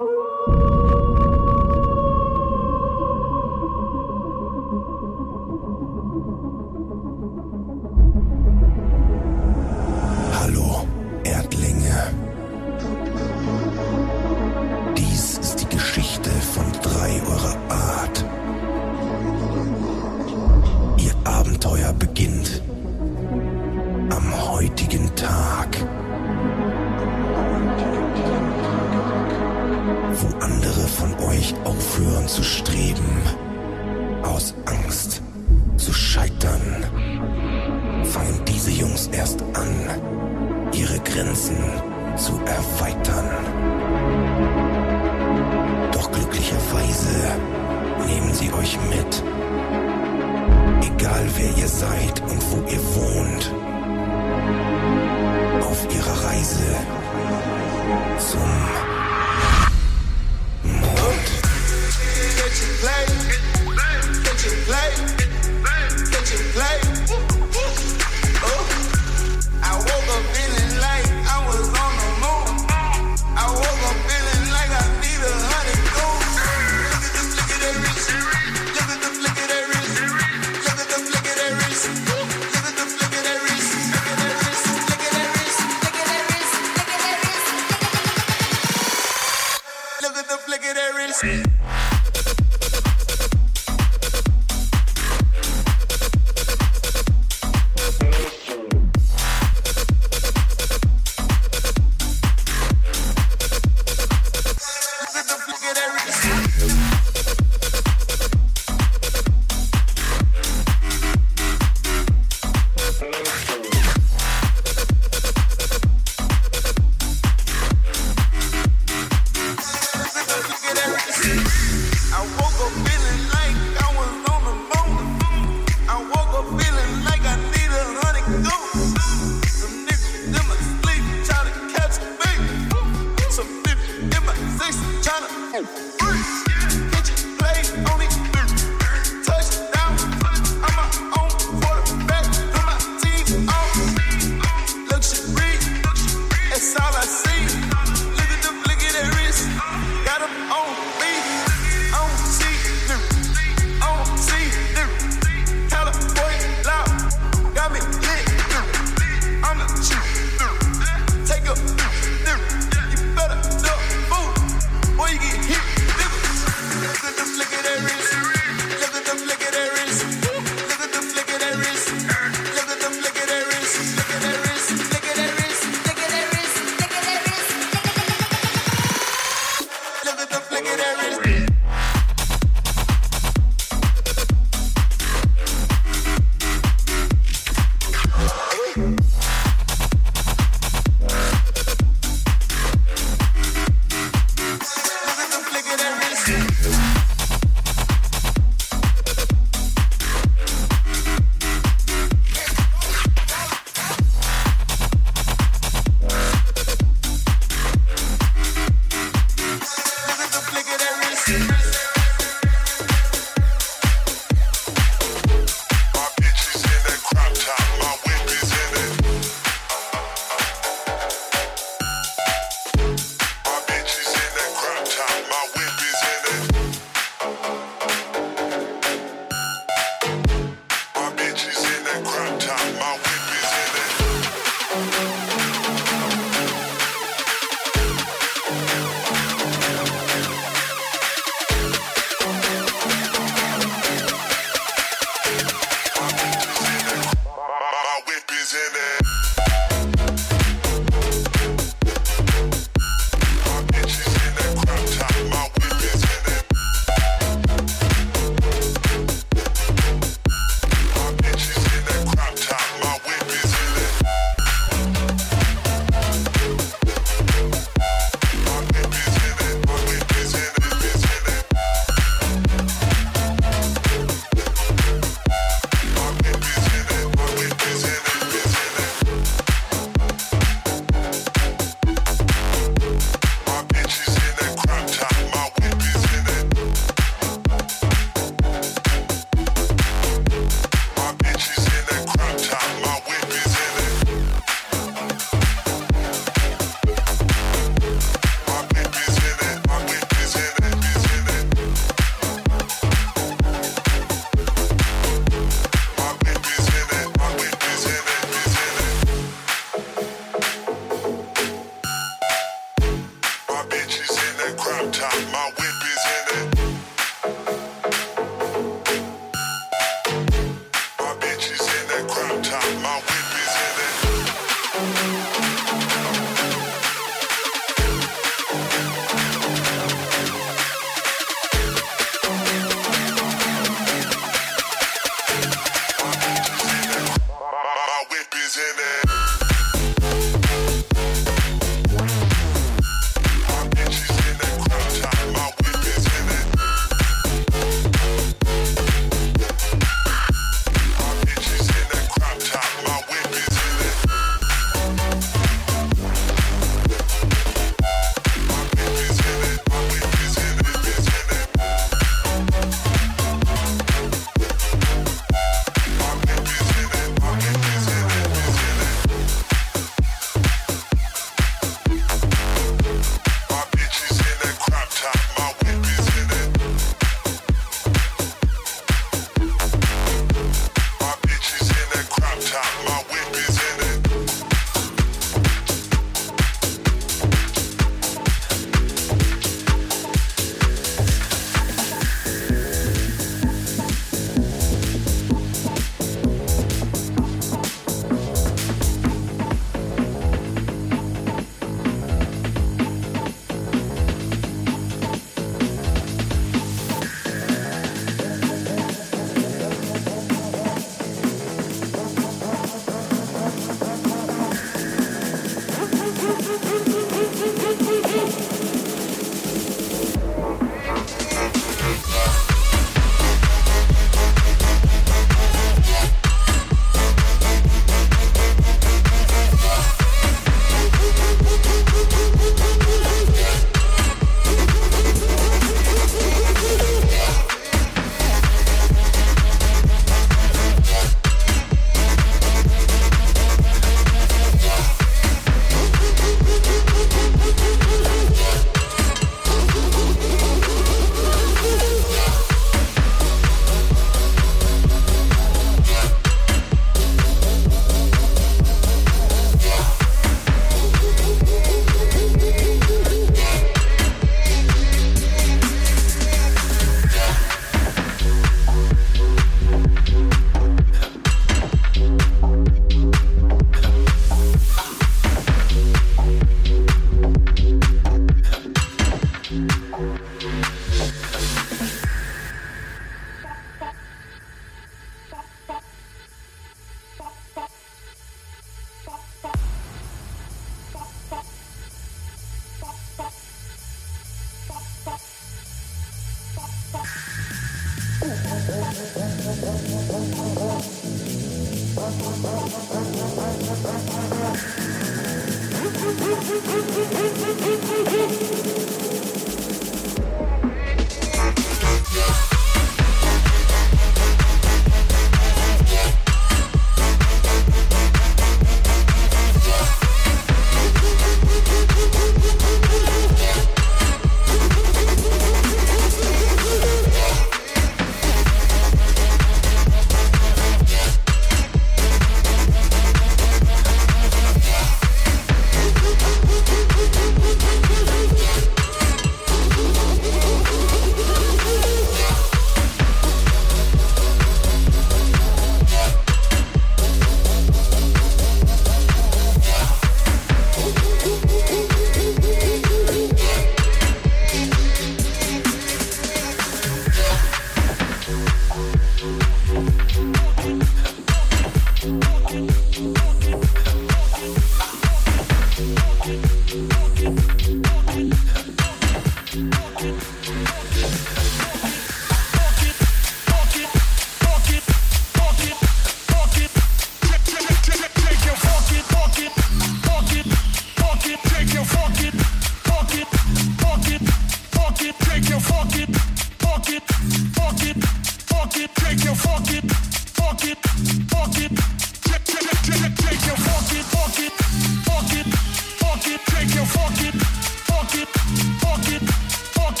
Hallo,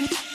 journey.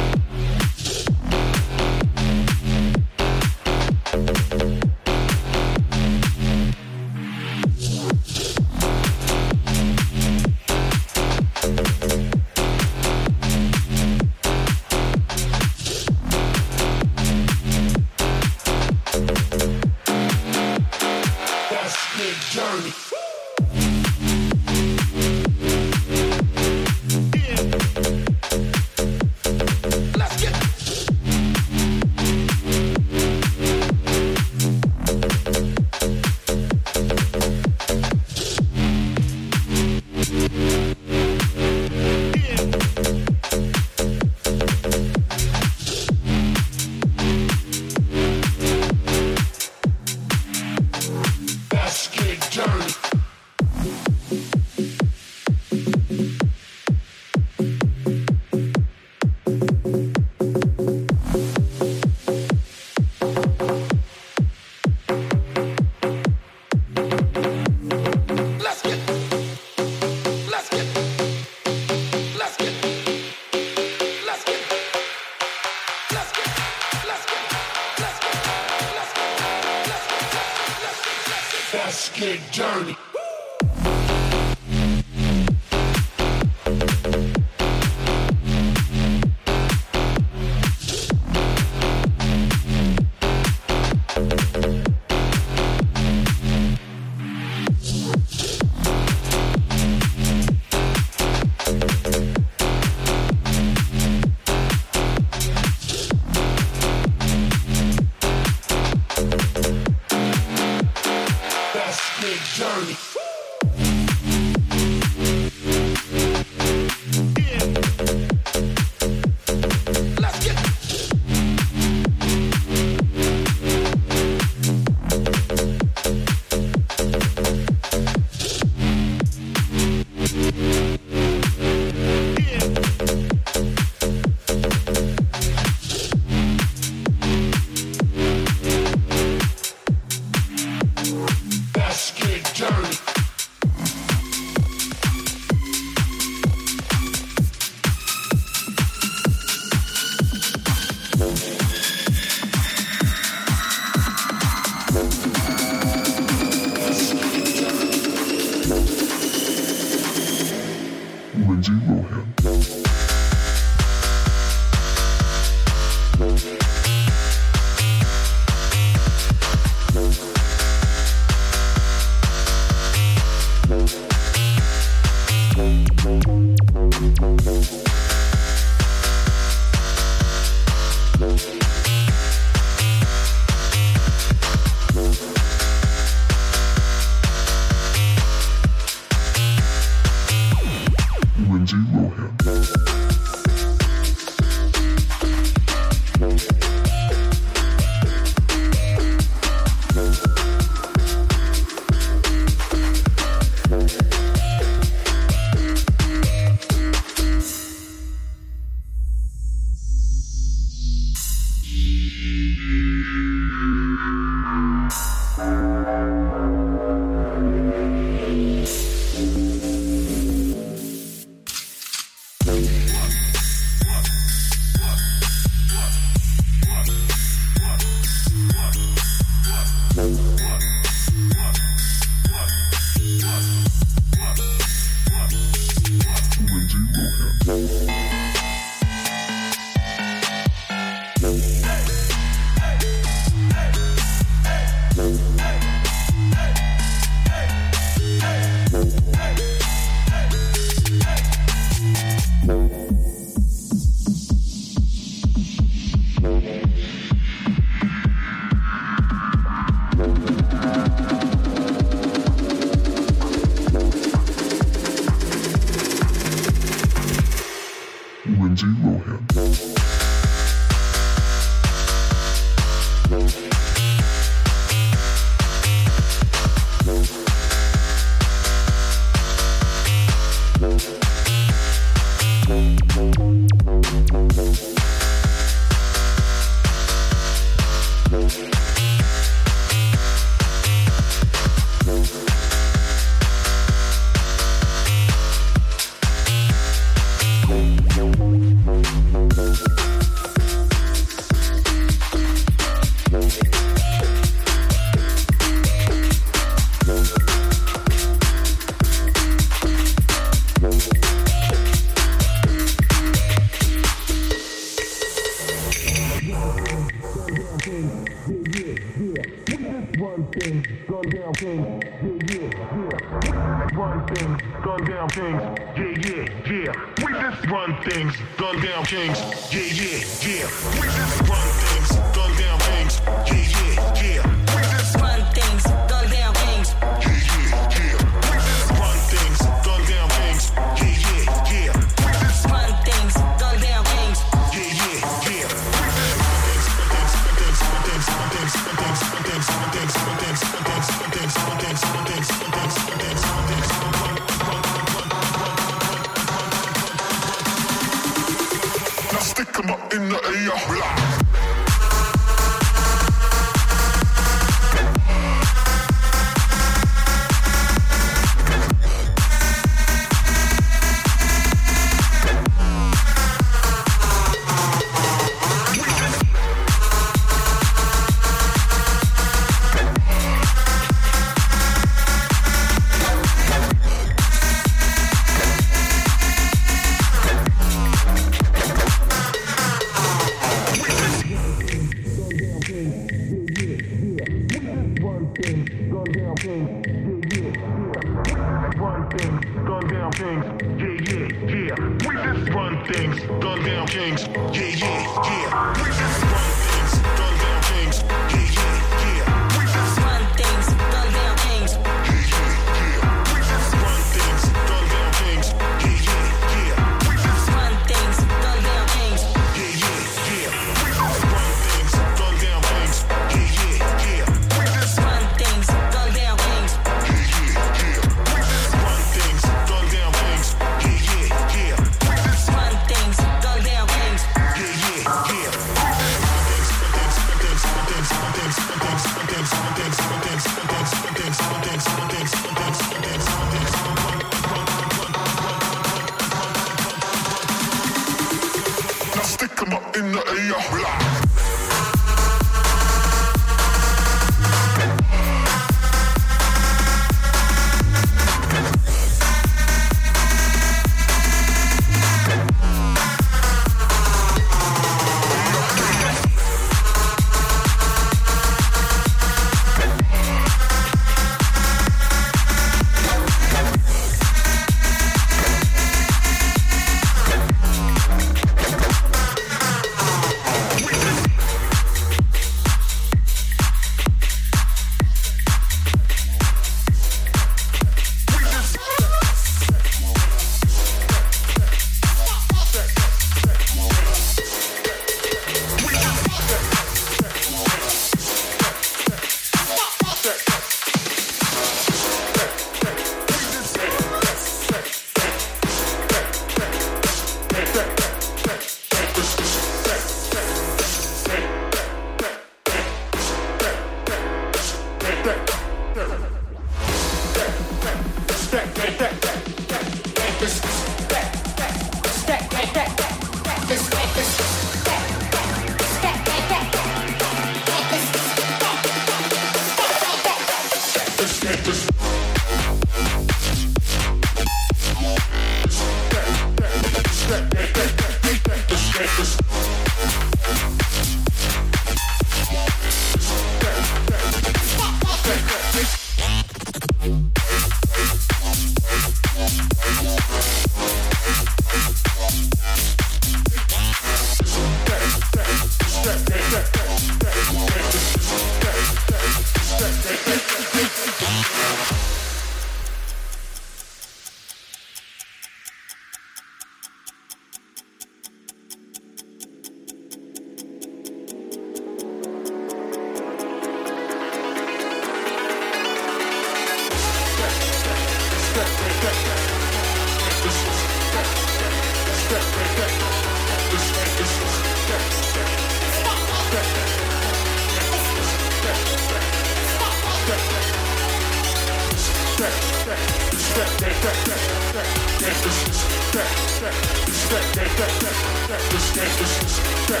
that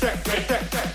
that that that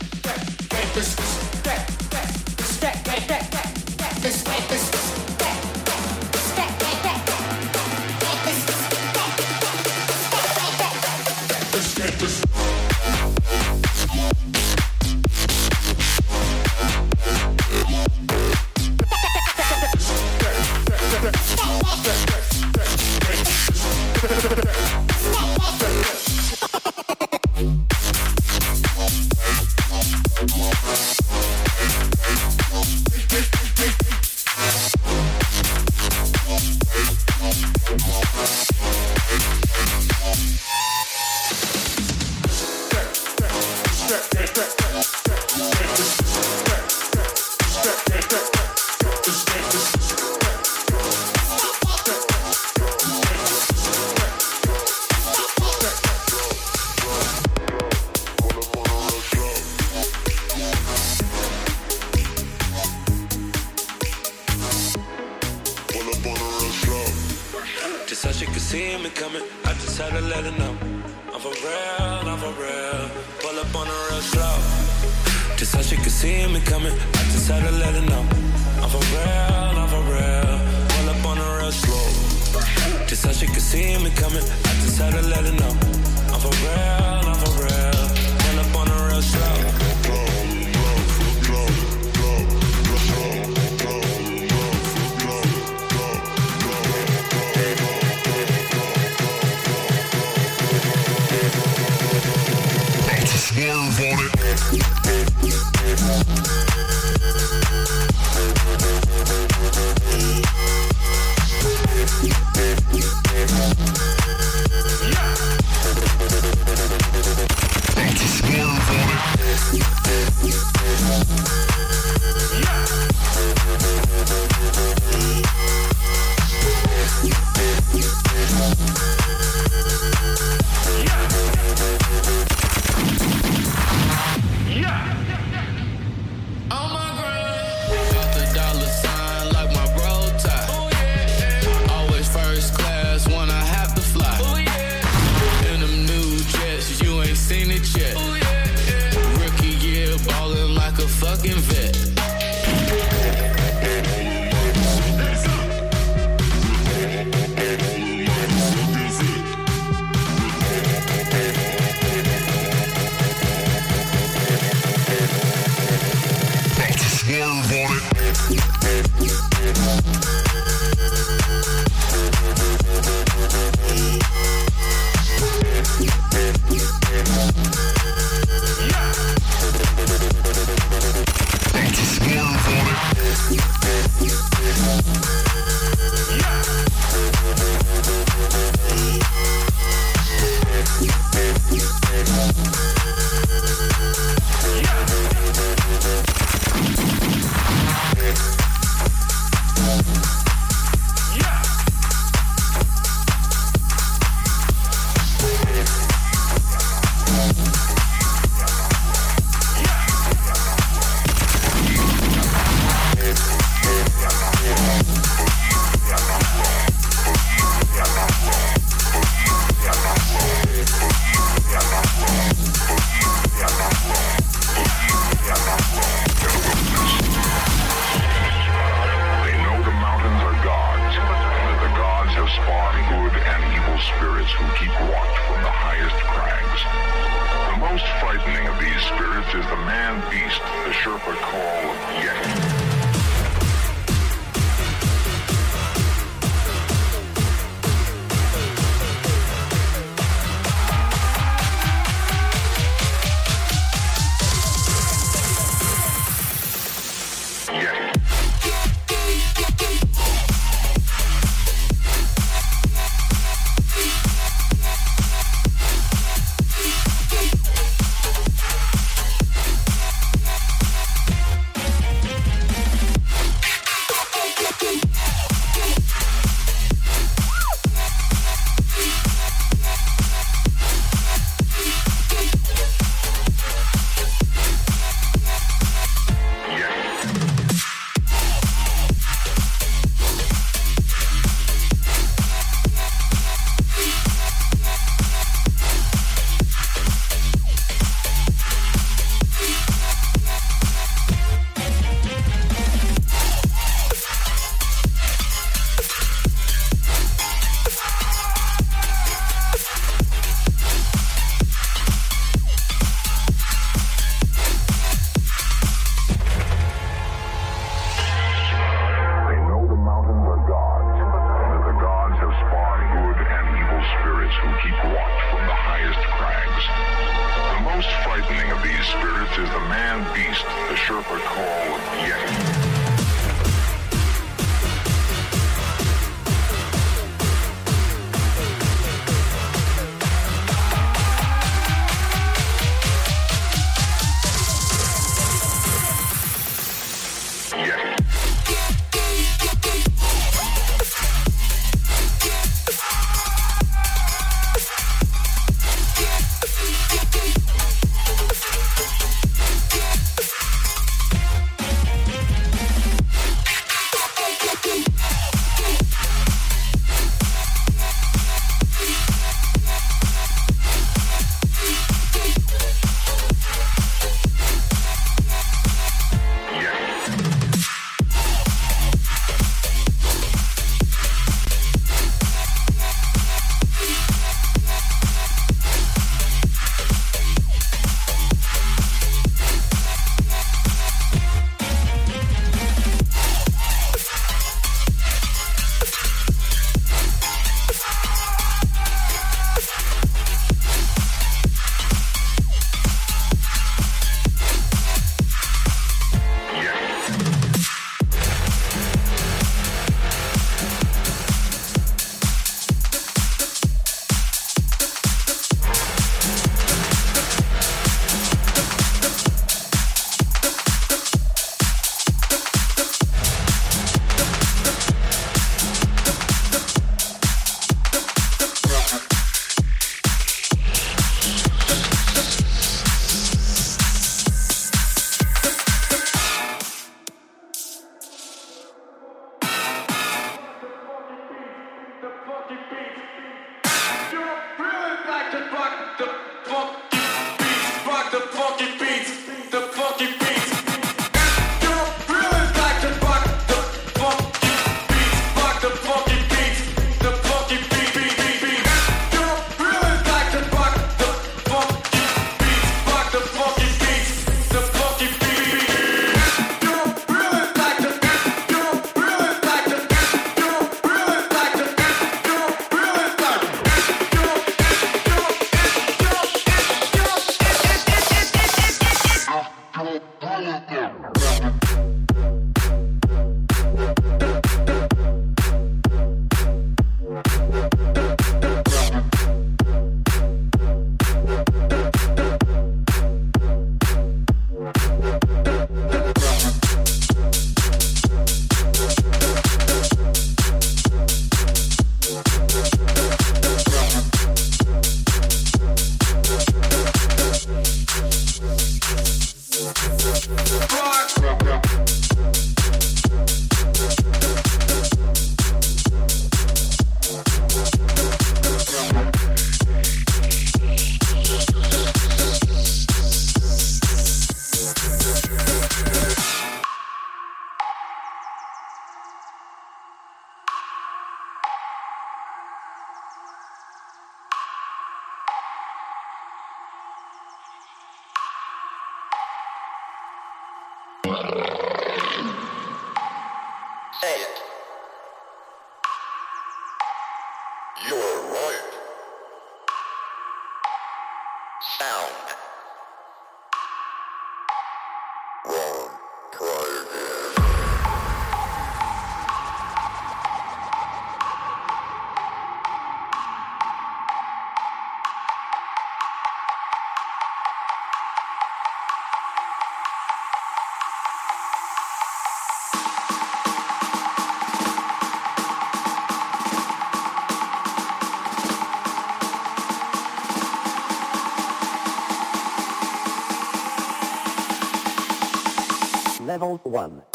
level 1.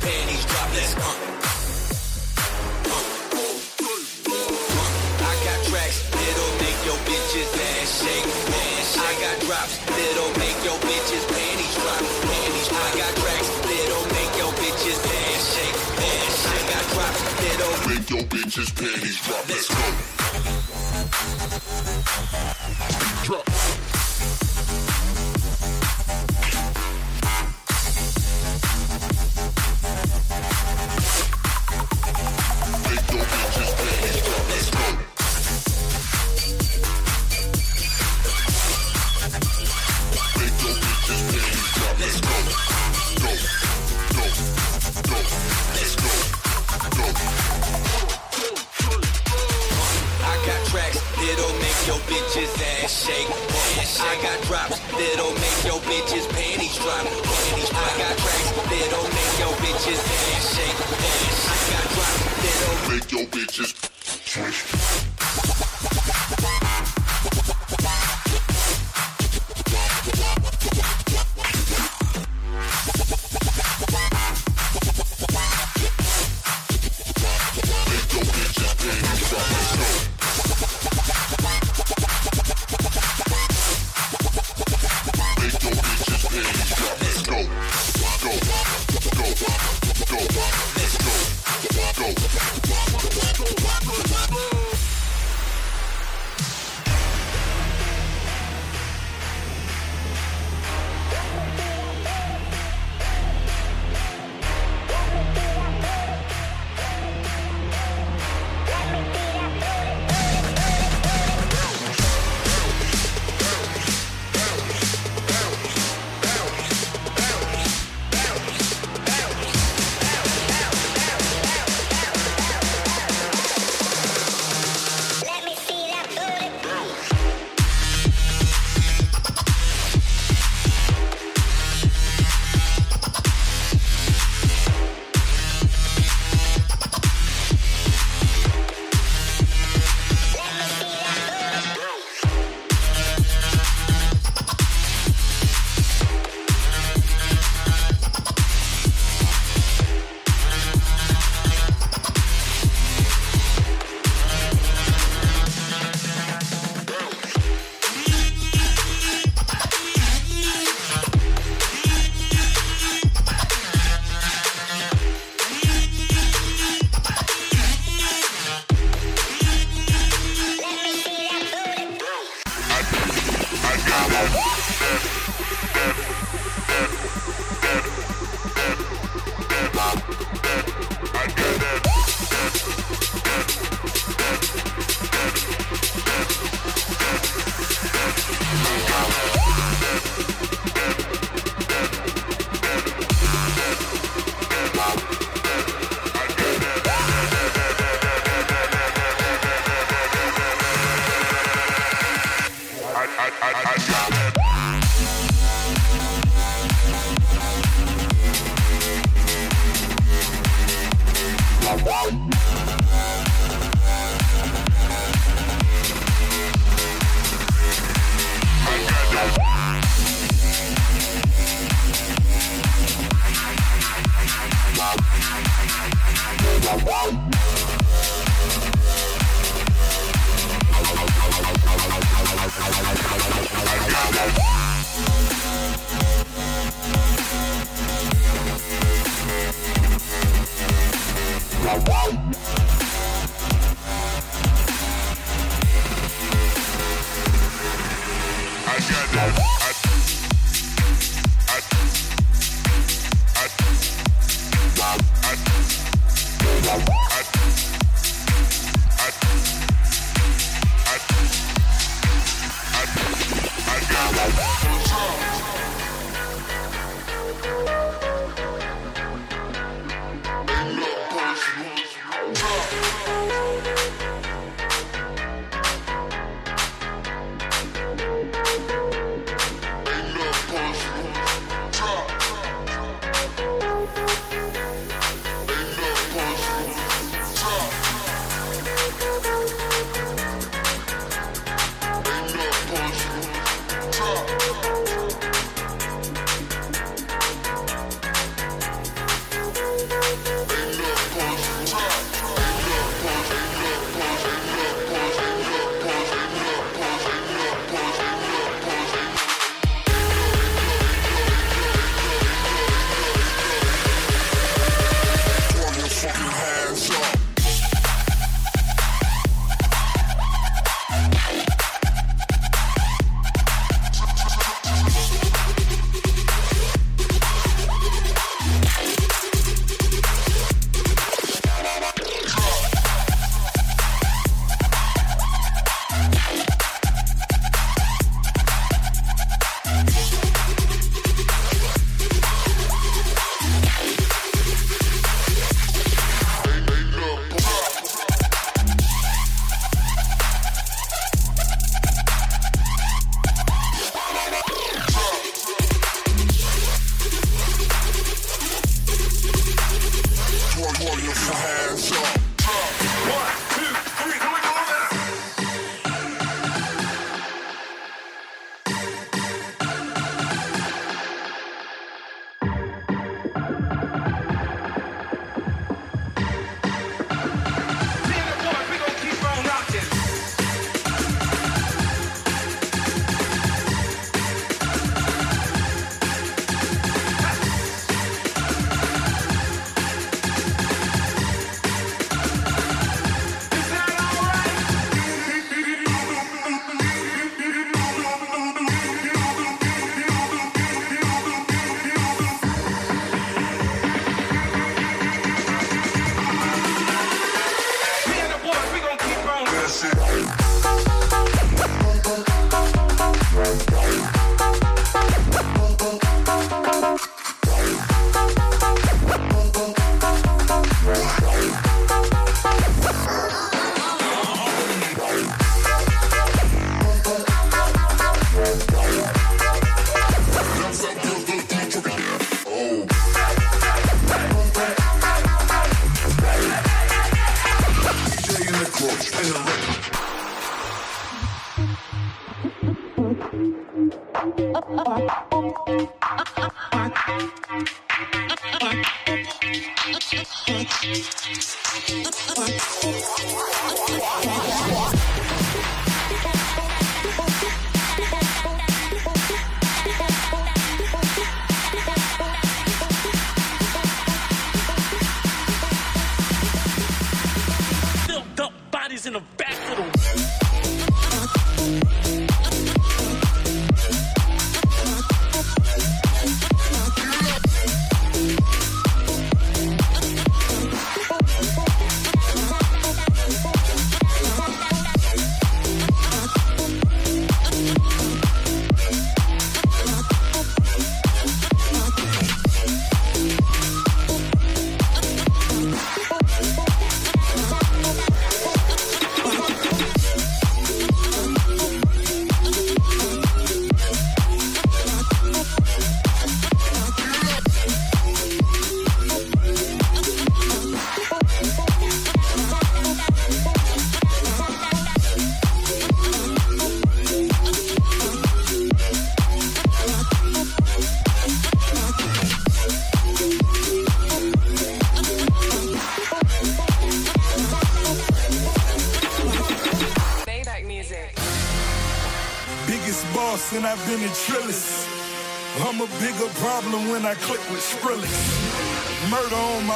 panties drop. Let's go. I got tracks that'll make your bitches ass shake. I got drops that'll make your bitches panties drop. I got tracks that'll make your bitches ass shake. I got drops that'll make your bitches panties drop. Let's go.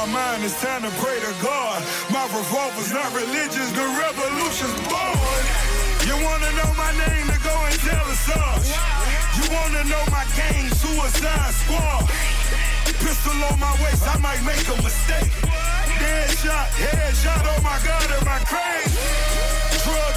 My mind, it's time to pray to God. My revolver's not religious, the revolution's born. You wanna know my name, then go and tell us all. You wanna know my gang, Suicide Squad. Pistol on my waist, I might make a mistake. Deadshot, head shot, oh my God, am I crazy?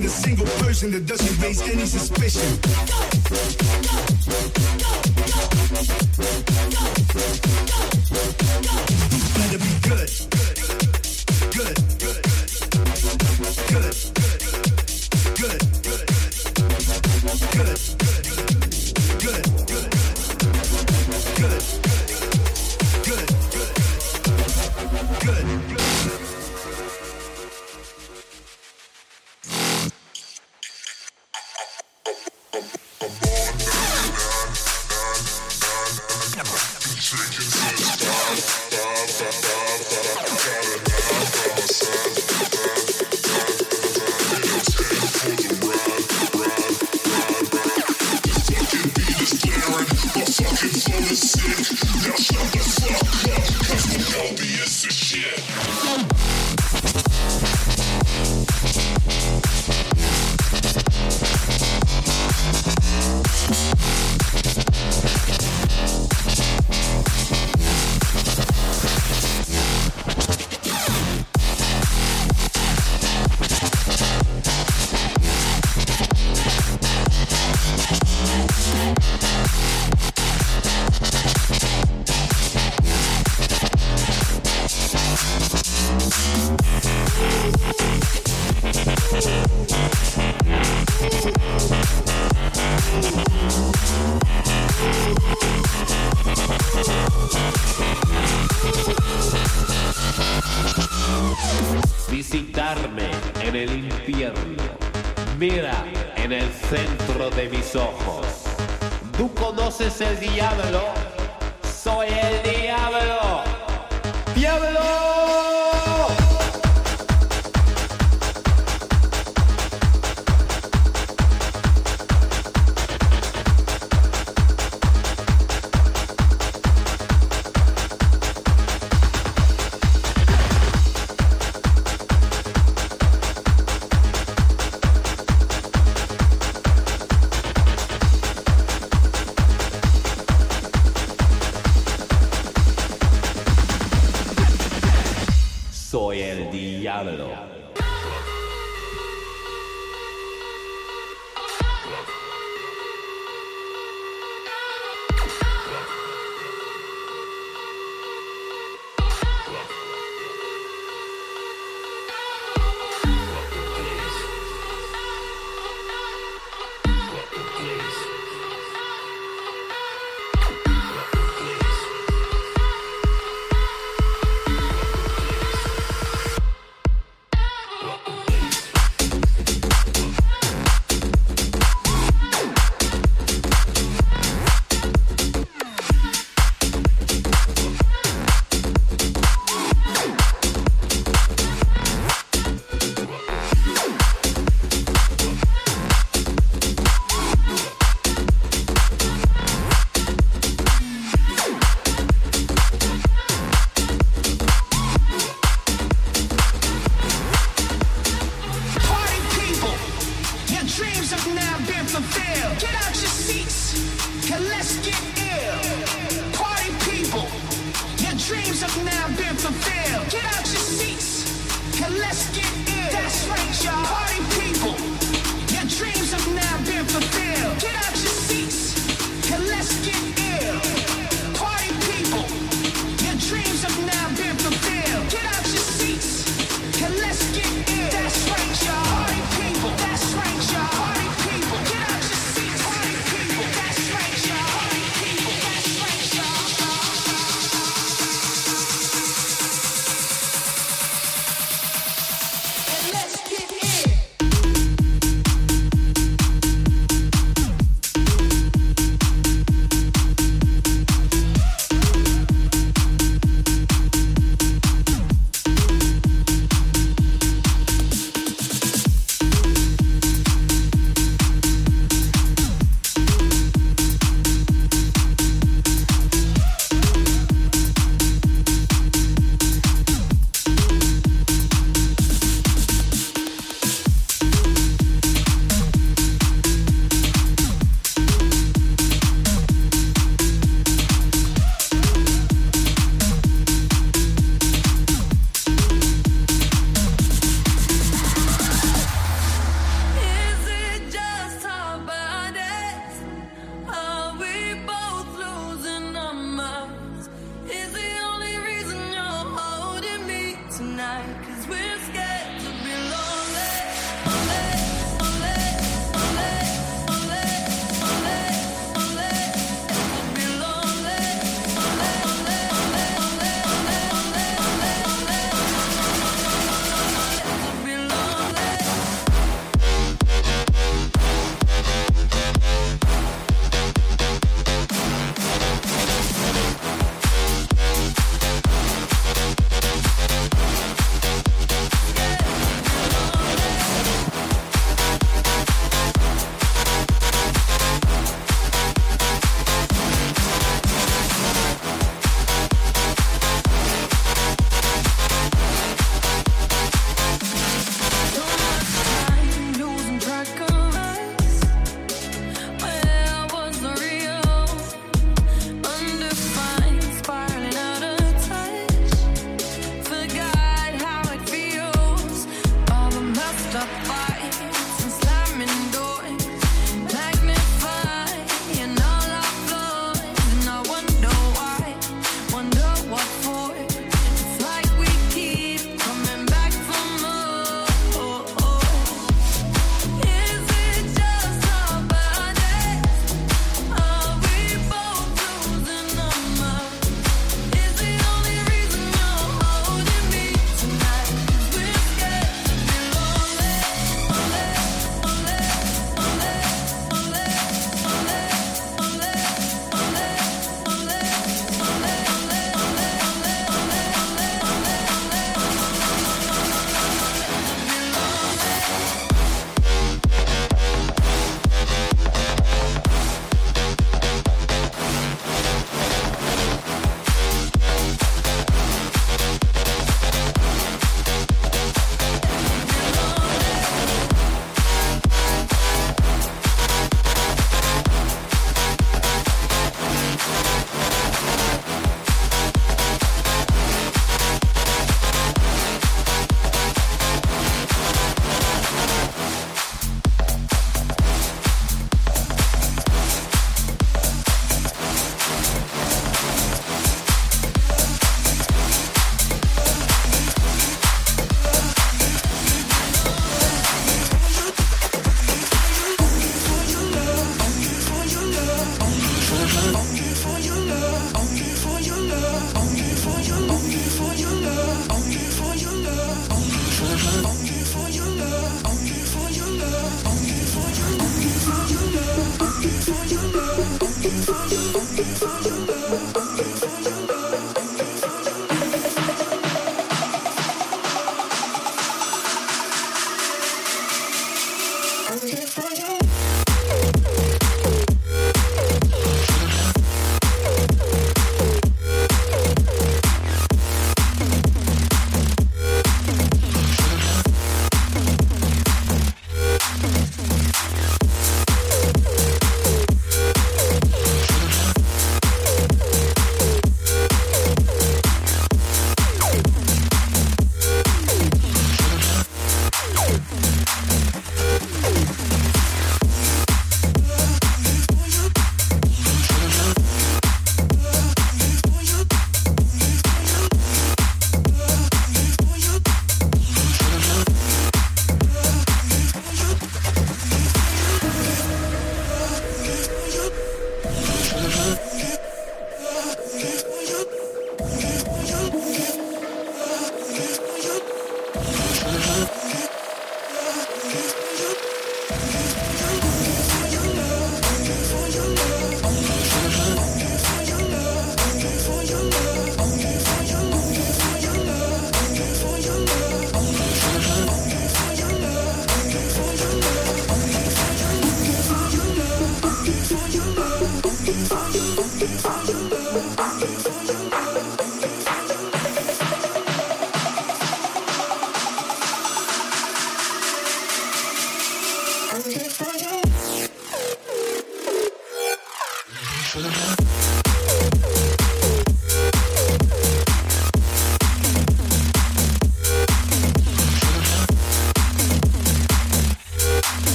Isn't a single person that doesn't raise any suspicion.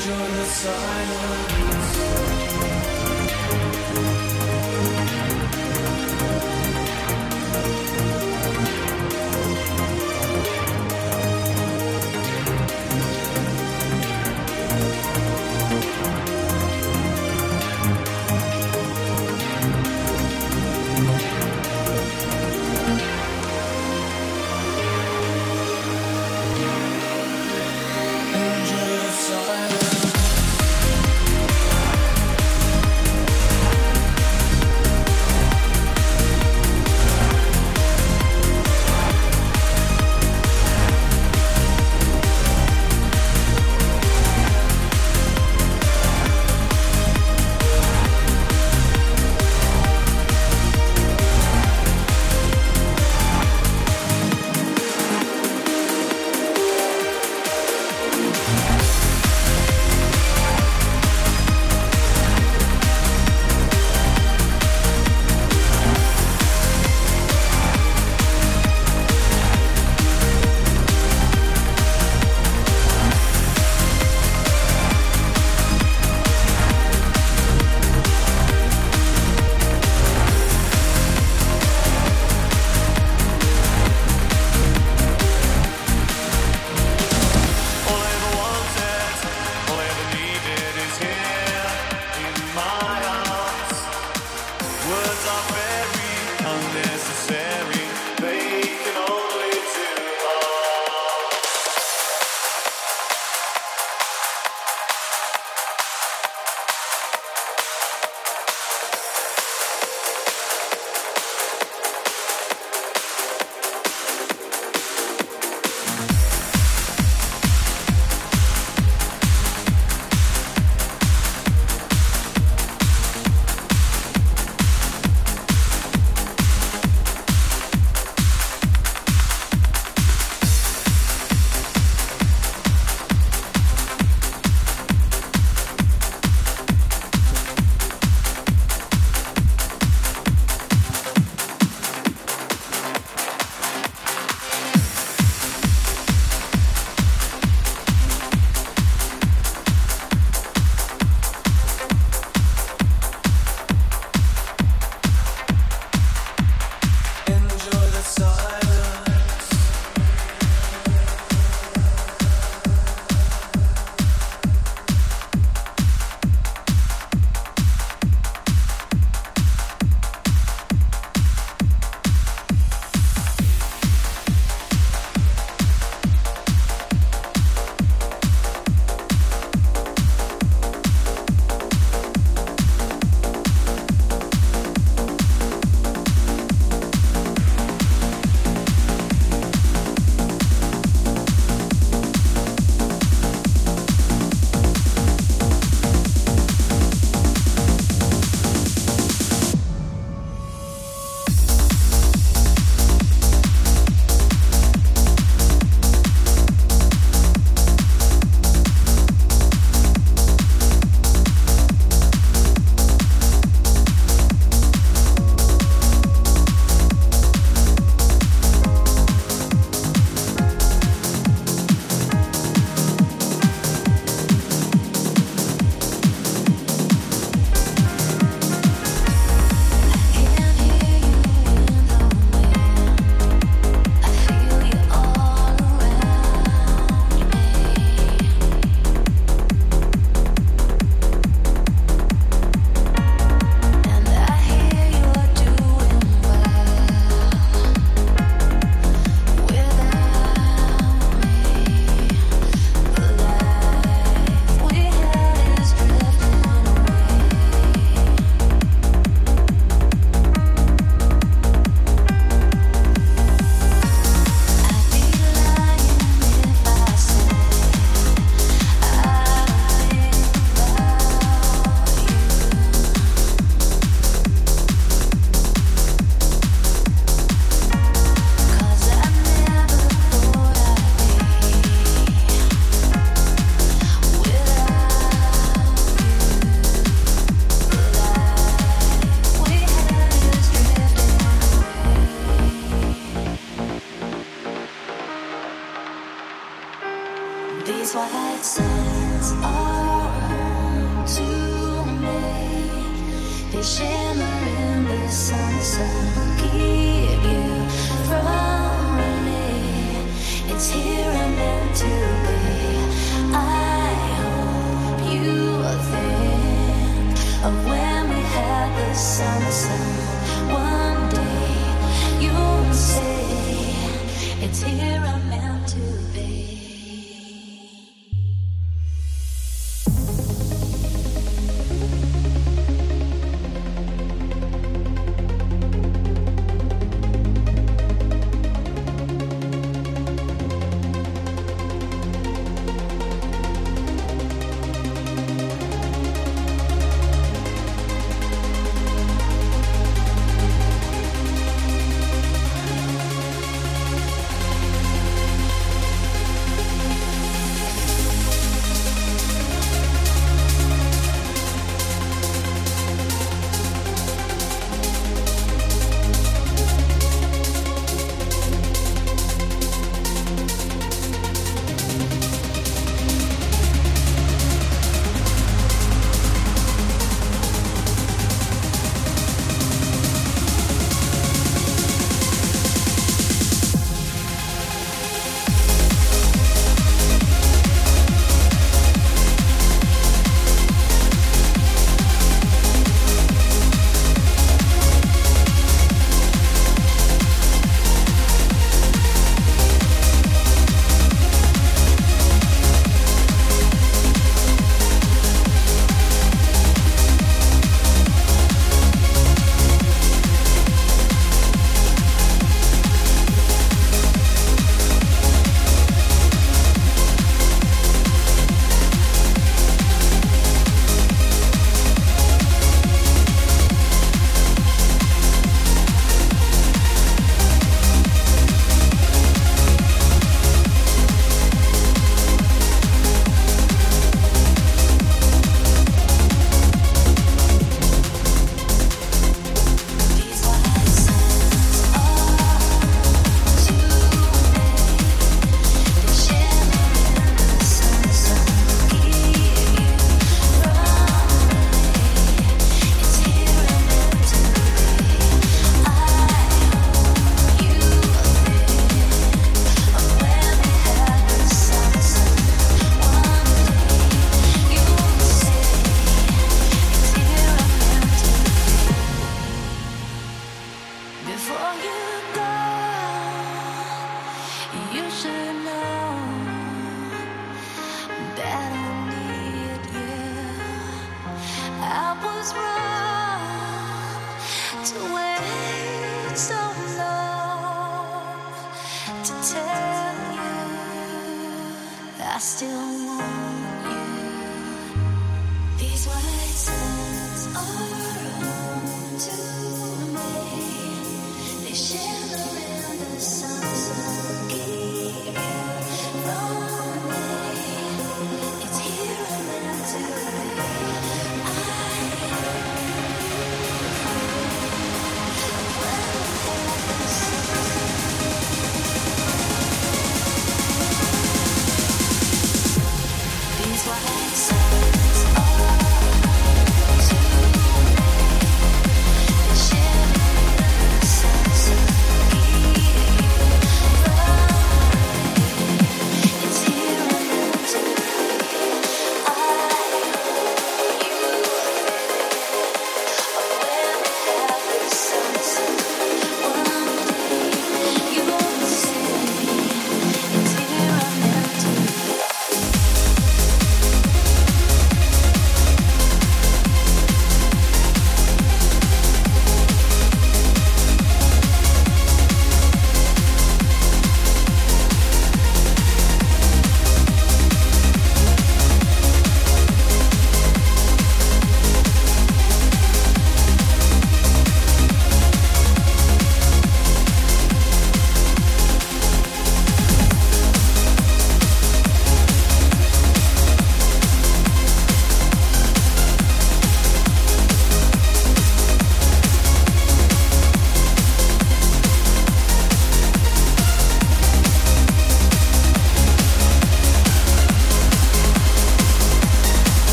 Enjoy the silence.